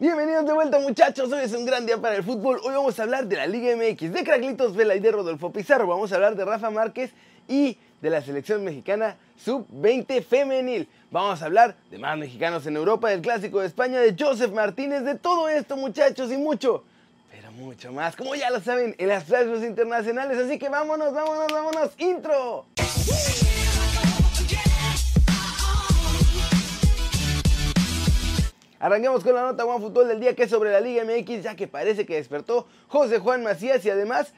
Bienvenidos de vuelta muchachos, hoy es un gran día para el fútbol. Hoy vamos a hablar de la Liga MX, de Craclitos Vela y de Rodolfo Pizarro. Vamos a hablar de Rafa Márquez y de la selección mexicana sub-20 femenil. Vamos a hablar de más mexicanos en Europa, del clásico de España, de Joseph Martínez, de todo esto muchachos y mucho, pero mucho más, como ya lo saben, en las plazas internacionales. Así que vámonos, vámonos, vámonos, intro. Arranquemos con la nota One Fútbol del día que es sobre la Liga MX, ya que parece que despertó José Juan Macías y además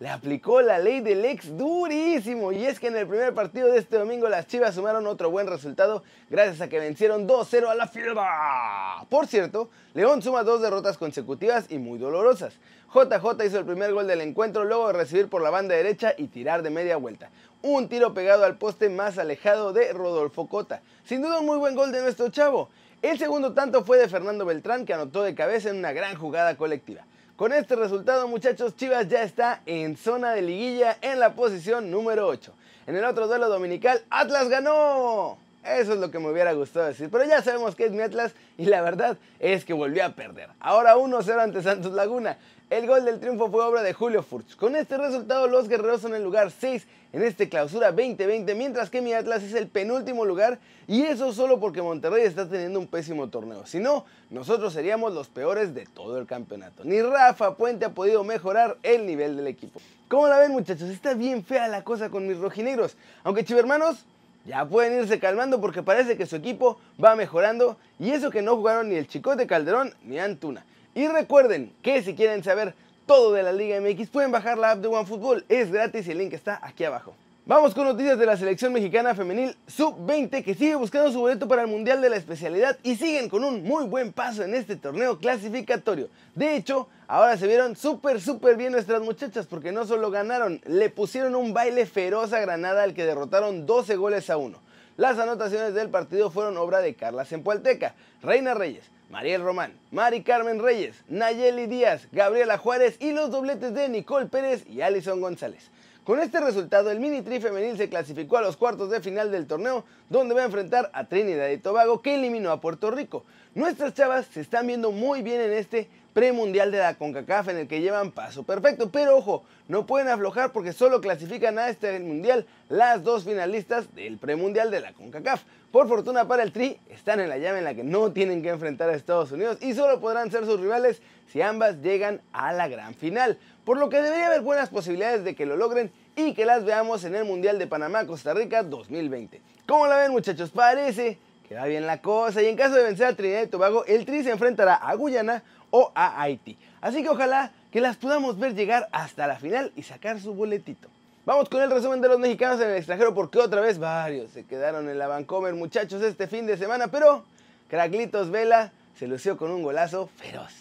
le aplicó la ley del ex durísimo. Y es que en el primer partido de este domingo las Chivas sumaron otro buen resultado gracias a que vencieron 2-0 a la Fiera. Por cierto, León suma dos derrotas consecutivas y muy dolorosas. JJ hizo el primer gol del encuentro luego de recibir por la banda derecha y tirar de media vuelta. Un tiro pegado al poste más alejado de Rodolfo Cota. Sin duda un muy buen gol de nuestro chavo. El segundo tanto fue de Fernando Beltrán que anotó de cabeza en una gran jugada colectiva. Con este resultado, muchachos, Chivas ya está en zona de liguilla en la posición número 8. En el otro duelo dominical, Atlas ganó. Eso es lo que me hubiera gustado decir. Pero ya sabemos que es mi Atlas y la verdad es que volvió a perder. Ahora 1-0 ante Santos Laguna. El gol del triunfo fue obra de Julio Furch. Con este resultado, los guerreros son el lugar 6 en este clausura 2020, mientras que mi Atlas es el penúltimo lugar. Y eso solo porque Monterrey está teniendo un pésimo torneo. Si no, nosotros seríamos los peores de todo el campeonato. Ni Rafa Puente ha podido mejorar el nivel del equipo. ¿Cómo la ven, muchachos? Está bien fea la cosa con mis rojinegros. Aunque chivermanos, ya pueden irse calmando porque parece que su equipo va mejorando y eso que no jugaron ni el Chicote Calderón ni Antuna. Y recuerden que si quieren saber todo de la Liga MX pueden bajar la app de OneFootball, es gratis y el link está aquí abajo. Vamos con noticias de la selección mexicana femenil sub-20 que sigue buscando su boleto para el Mundial de la especialidad y siguen con un muy buen paso en este torneo clasificatorio. De hecho, ahora se vieron súper súper bien nuestras muchachas porque no solo ganaron, le pusieron un baile feroz a Granada al que derrotaron 12 goles a 1. Las anotaciones del partido fueron obra de Carla Zempoalteca, Reina Reyes, Mariel Román, Mari Carmen Reyes, Nayeli Díaz, Gabriela Juárez y los dobletes de Nicole Pérez y Alison González. Con este resultado, el Mini Tri femenil se clasificó a los cuartos de final del torneo, donde va a enfrentar a Trinidad y Tobago, que eliminó a Puerto Rico. Nuestras chavas se están viendo muy bien en este premundial de la CONCACAF en el que llevan paso perfecto, pero ojo, no pueden aflojar porque solo clasifican a este mundial las dos finalistas del premundial de la CONCACAF. Por fortuna para el Tri, están en la llave en la que no tienen que enfrentar a Estados Unidos y solo podrán ser sus rivales si ambas llegan a la gran final, por lo que debería haber buenas posibilidades de que lo logren y que las veamos en el Mundial de Panamá-Costa Rica 2020. ¿Cómo la ven muchachos? Parece que va bien la cosa y en caso de vencer a Trinidad y Tobago, el Tri se enfrentará a Guyana o a Haití. Así que ojalá que las podamos ver llegar hasta la final y sacar su boletito. Vamos con el resumen de los mexicanos en el extranjero porque otra vez varios se quedaron en la Vancomer muchachos este fin de semana, pero Craclitos Vela se lució con un golazo feroz.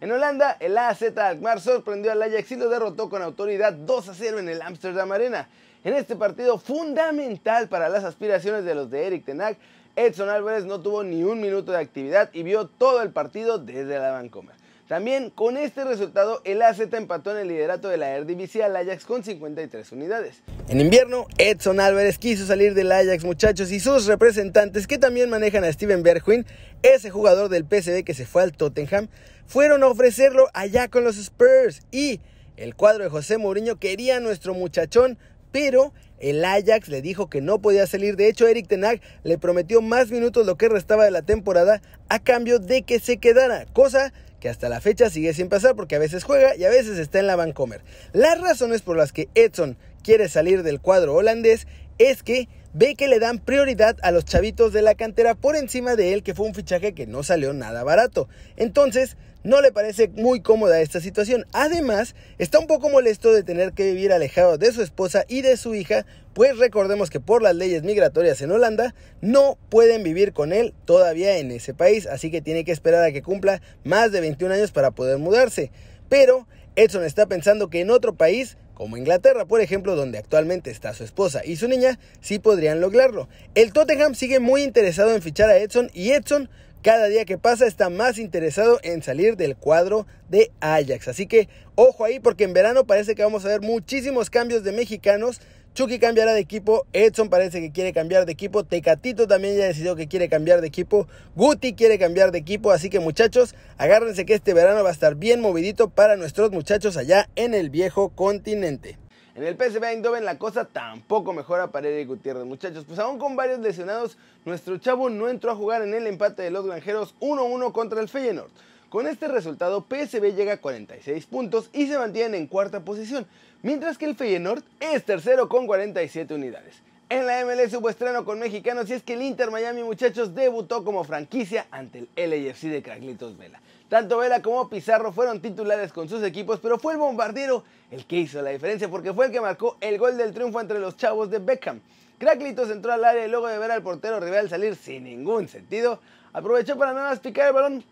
En Holanda, el AZ Alkmaar sorprendió al Ajax y lo derrotó con autoridad 2 a 0 en el Amsterdam Arena. En este partido fundamental para las aspiraciones de los de Eric Tenag, Edson Álvarez no tuvo ni un minuto de actividad y vio todo el partido desde la Vancomer. También con este resultado el AZ empató en el liderato de la Eredivisie al Ajax con 53 unidades. En invierno, Edson Álvarez quiso salir del Ajax muchachos y sus representantes que también manejan a Steven Bergwijn, ese jugador del PSV que se fue al Tottenham, fueron a ofrecerlo allá con los Spurs y el cuadro de José Mourinho quería a nuestro muchachón, pero el Ajax le dijo que no podía salir. De hecho, Eric Tenag le prometió más minutos lo que restaba de la temporada a cambio de que se quedara, cosa que hasta la fecha sigue sin pasar porque a veces juega y a veces está en la Vancomer. Las razones por las que Edson quiere salir del cuadro holandés es que ve que le dan prioridad a los chavitos de la cantera por encima de él, que fue un fichaje que no salió nada barato. Entonces, no le parece muy cómoda esta situación. Además, está un poco molesto de tener que vivir alejado de su esposa y de su hija, pues recordemos que por las leyes migratorias en Holanda no pueden vivir con él todavía en ese país, así que tiene que esperar a que cumpla más de 21 años para poder mudarse. Pero Edson está pensando que en otro país como Inglaterra, por ejemplo, donde actualmente está su esposa y su niña, sí podrían lograrlo. El Tottenham sigue muy interesado en fichar a Edson y Edson cada día que pasa está más interesado en salir del cuadro de Ajax. Así que ojo ahí porque en verano parece que vamos a ver muchísimos cambios de mexicanos Chucky cambiará de equipo, Edson parece que quiere cambiar de equipo, Tecatito también ya decidió que quiere cambiar de equipo, Guti quiere cambiar de equipo, así que muchachos, agárrense que este verano va a estar bien movidito para nuestros muchachos allá en el viejo continente. En el PSV Eindhoven la cosa tampoco mejora para Eric Gutiérrez, muchachos. Pues aún con varios lesionados, nuestro chavo no entró a jugar en el empate de los granjeros 1-1 contra el Feyenoord. Con este resultado, PSV llega a 46 puntos y se mantiene en cuarta posición, mientras que el Feyenoord es tercero con 47 unidades. En la MLS hubo estreno con mexicanos y es que el Inter Miami, muchachos, debutó como franquicia ante el LAFC de Carlitos Vela. Tanto Vela como Pizarro fueron titulares con sus equipos, pero fue el bombardero el que hizo la diferencia porque fue el que marcó el gol del triunfo entre los chavos de Beckham. Cracklitos entró al área y luego de ver al portero rival salir sin ningún sentido, aprovechó para nada más picar el balón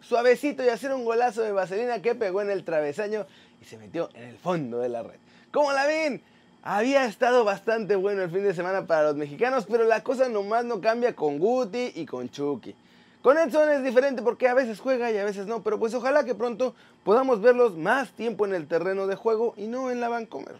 suavecito y hacer un golazo de vaselina que pegó en el travesaño y se metió en el fondo de la red. ¿Cómo la ven? Había estado bastante bueno el fin de semana para los mexicanos, pero la cosa nomás no cambia con Guti y con Chucky. Con Edson es diferente porque a veces juega y a veces no, pero pues ojalá que pronto podamos verlos más tiempo en el terreno de juego y no en la Vancomer.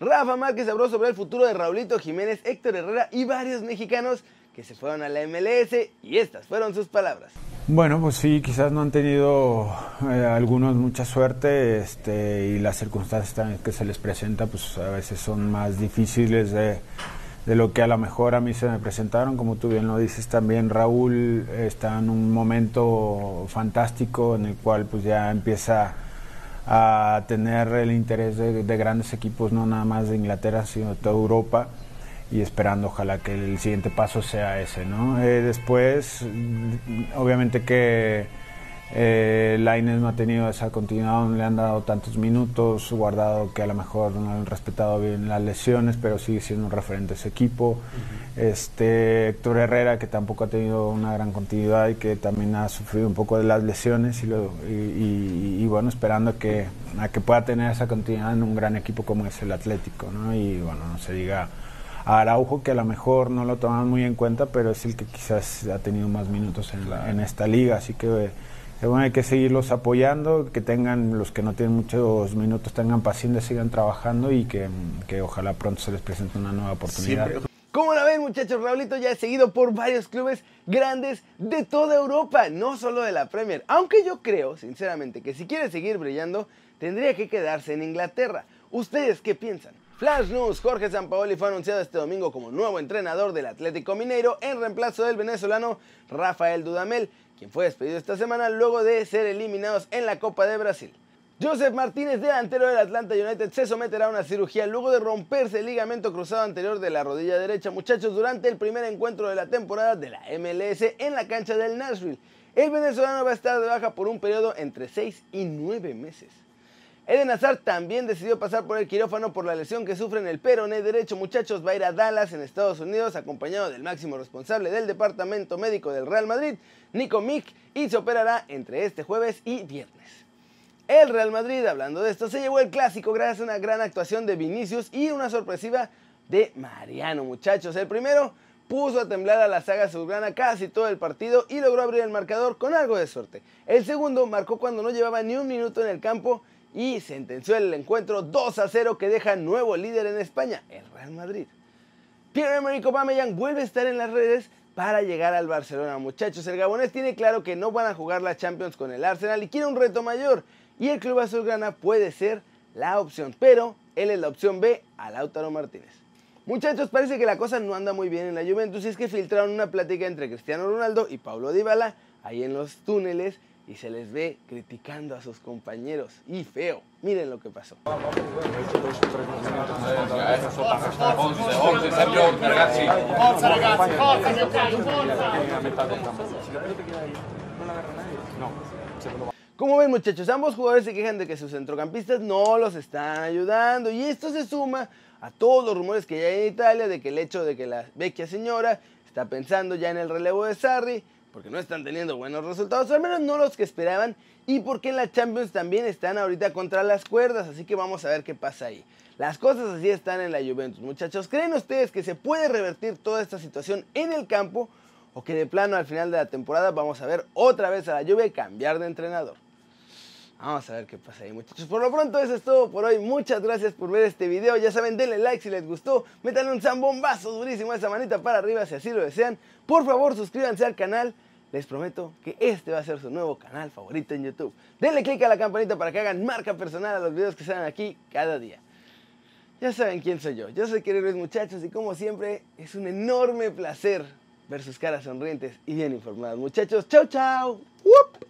Rafa Márquez habló sobre el futuro de Raulito Jiménez, Héctor Herrera y varios mexicanos que se fueron a la MLS y estas fueron sus palabras. Bueno, pues sí, quizás no han tenido eh, algunos mucha suerte este, y las circunstancias que se les presenta pues a veces son más difíciles de de lo que a lo mejor a mí se me presentaron, como tú bien lo dices también, Raúl está en un momento fantástico en el cual pues ya empieza a tener el interés de, grandes equipos, no nada más de Inglaterra, sino de toda Europa y esperando ojalá que el siguiente paso sea ese, ¿no? Eh, después, obviamente que eh, Laines no ha tenido esa continuidad, no le han dado tantos minutos, guardado que a lo mejor no han respetado bien las lesiones, pero sigue siendo un referente ese equipo. Este Héctor Herrera, que tampoco ha tenido una gran continuidad y que también ha sufrido un poco de las lesiones, y, y, bueno, esperando que, a que pueda tener esa continuidad en un gran equipo como es el Atlético, ¿no? Y bueno, no se diga a Araujo, que a lo mejor no lo toman muy en cuenta, pero es el que quizás ha tenido más minutos en, en esta liga, así que bueno, hay que seguirlos apoyando, que tengan, los que no tienen muchos minutos, tengan paciencia, sigan trabajando y que, ojalá pronto se les presente una nueva oportunidad. Como la ven muchachos, Raulito ya es seguido por varios clubes grandes de toda Europa, no solo de la Premier. Aunque yo creo, sinceramente, que si quiere seguir brillando, tendría que quedarse en Inglaterra. ¿Ustedes qué piensan? Flash News, Jorge Sampaoli fue anunciado este domingo como nuevo entrenador del Atlético Mineiro en reemplazo del venezolano Rafael Dudamel quien fue despedido esta semana luego de ser eliminados en la Copa de Brasil. Joseph Martínez, delantero del Atlanta United, se someterá a una cirugía luego de romperse el ligamento cruzado anterior de la rodilla derecha, muchachos, durante el primer encuentro de la temporada de la MLS en la cancha del Nashville. El venezolano va a estar de baja por un periodo entre 6 y 9 meses. Eden Hazard también decidió pasar por el quirófano por la lesión que sufre en el peroné derecho. Muchachos, va a ir a Dallas, en Estados Unidos, acompañado del máximo responsable del departamento médico del Real Madrid, Nico Mick, y se operará entre este jueves y viernes. El Real Madrid, hablando de esto, se llevó el clásico gracias a una gran actuación de Vinicius y una sorpresiva de Mariano, muchachos. El primero puso a temblar a la saga surgrana casi todo el partido y logró abrir el marcador con algo de suerte. El segundo marcó cuando no llevaba ni un minuto en el campo y sentenció el encuentro 2 a 0 que deja nuevo líder en España, el Real Madrid. Pierre-Emerick Aubameyang vuelve a estar en las redes para llegar al Barcelona. Muchachos, el gabonés tiene claro que no van a jugar la Champions con el Arsenal y quiere un reto mayor y el club azulgrana puede ser la opción, pero él es la opción B a Lautaro Martínez. Muchachos, parece que la cosa no anda muy bien en la Juventus y es que filtraron una plática entre Cristiano Ronaldo y Paulo Dybala ahí en los túneles y se les ve criticando a sus compañeros. Y feo. Miren lo que pasó. Como ven muchachos, ambos jugadores se quejan de que sus centrocampistas no los están ayudando y esto se suma a todos los rumores que ya hay en Italia de que el hecho de que la vecchia señora está pensando ya en el relevo de Sarri porque no están teniendo buenos resultados, al menos no los que esperaban, y porque en la Champions también están ahorita contra las cuerdas, así que vamos a ver qué pasa ahí. Las cosas así están en la Juventus, muchachos. ¿Creen ustedes que se puede revertir toda esta situación en el campo o que de plano al final de la temporada vamos a ver otra vez a la Juve cambiar de entrenador? Vamos a ver qué pasa ahí, muchachos. Por lo pronto, eso es todo por hoy. Muchas gracias por ver este video. Ya saben, denle like si les gustó. Métanle un zambombazo durísimo a esa manita para arriba si así lo desean. Por favor, suscríbanse al canal. Les prometo que este va a ser su nuevo canal favorito en YouTube. Denle click a la campanita para que hagan marca personal a los videos que salen aquí cada día. Ya saben quién soy yo. Yo soy Queridos Muchachos y como siempre es un enorme placer ver sus caras sonrientes y bien informadas. Muchachos, chau. ¡Wup!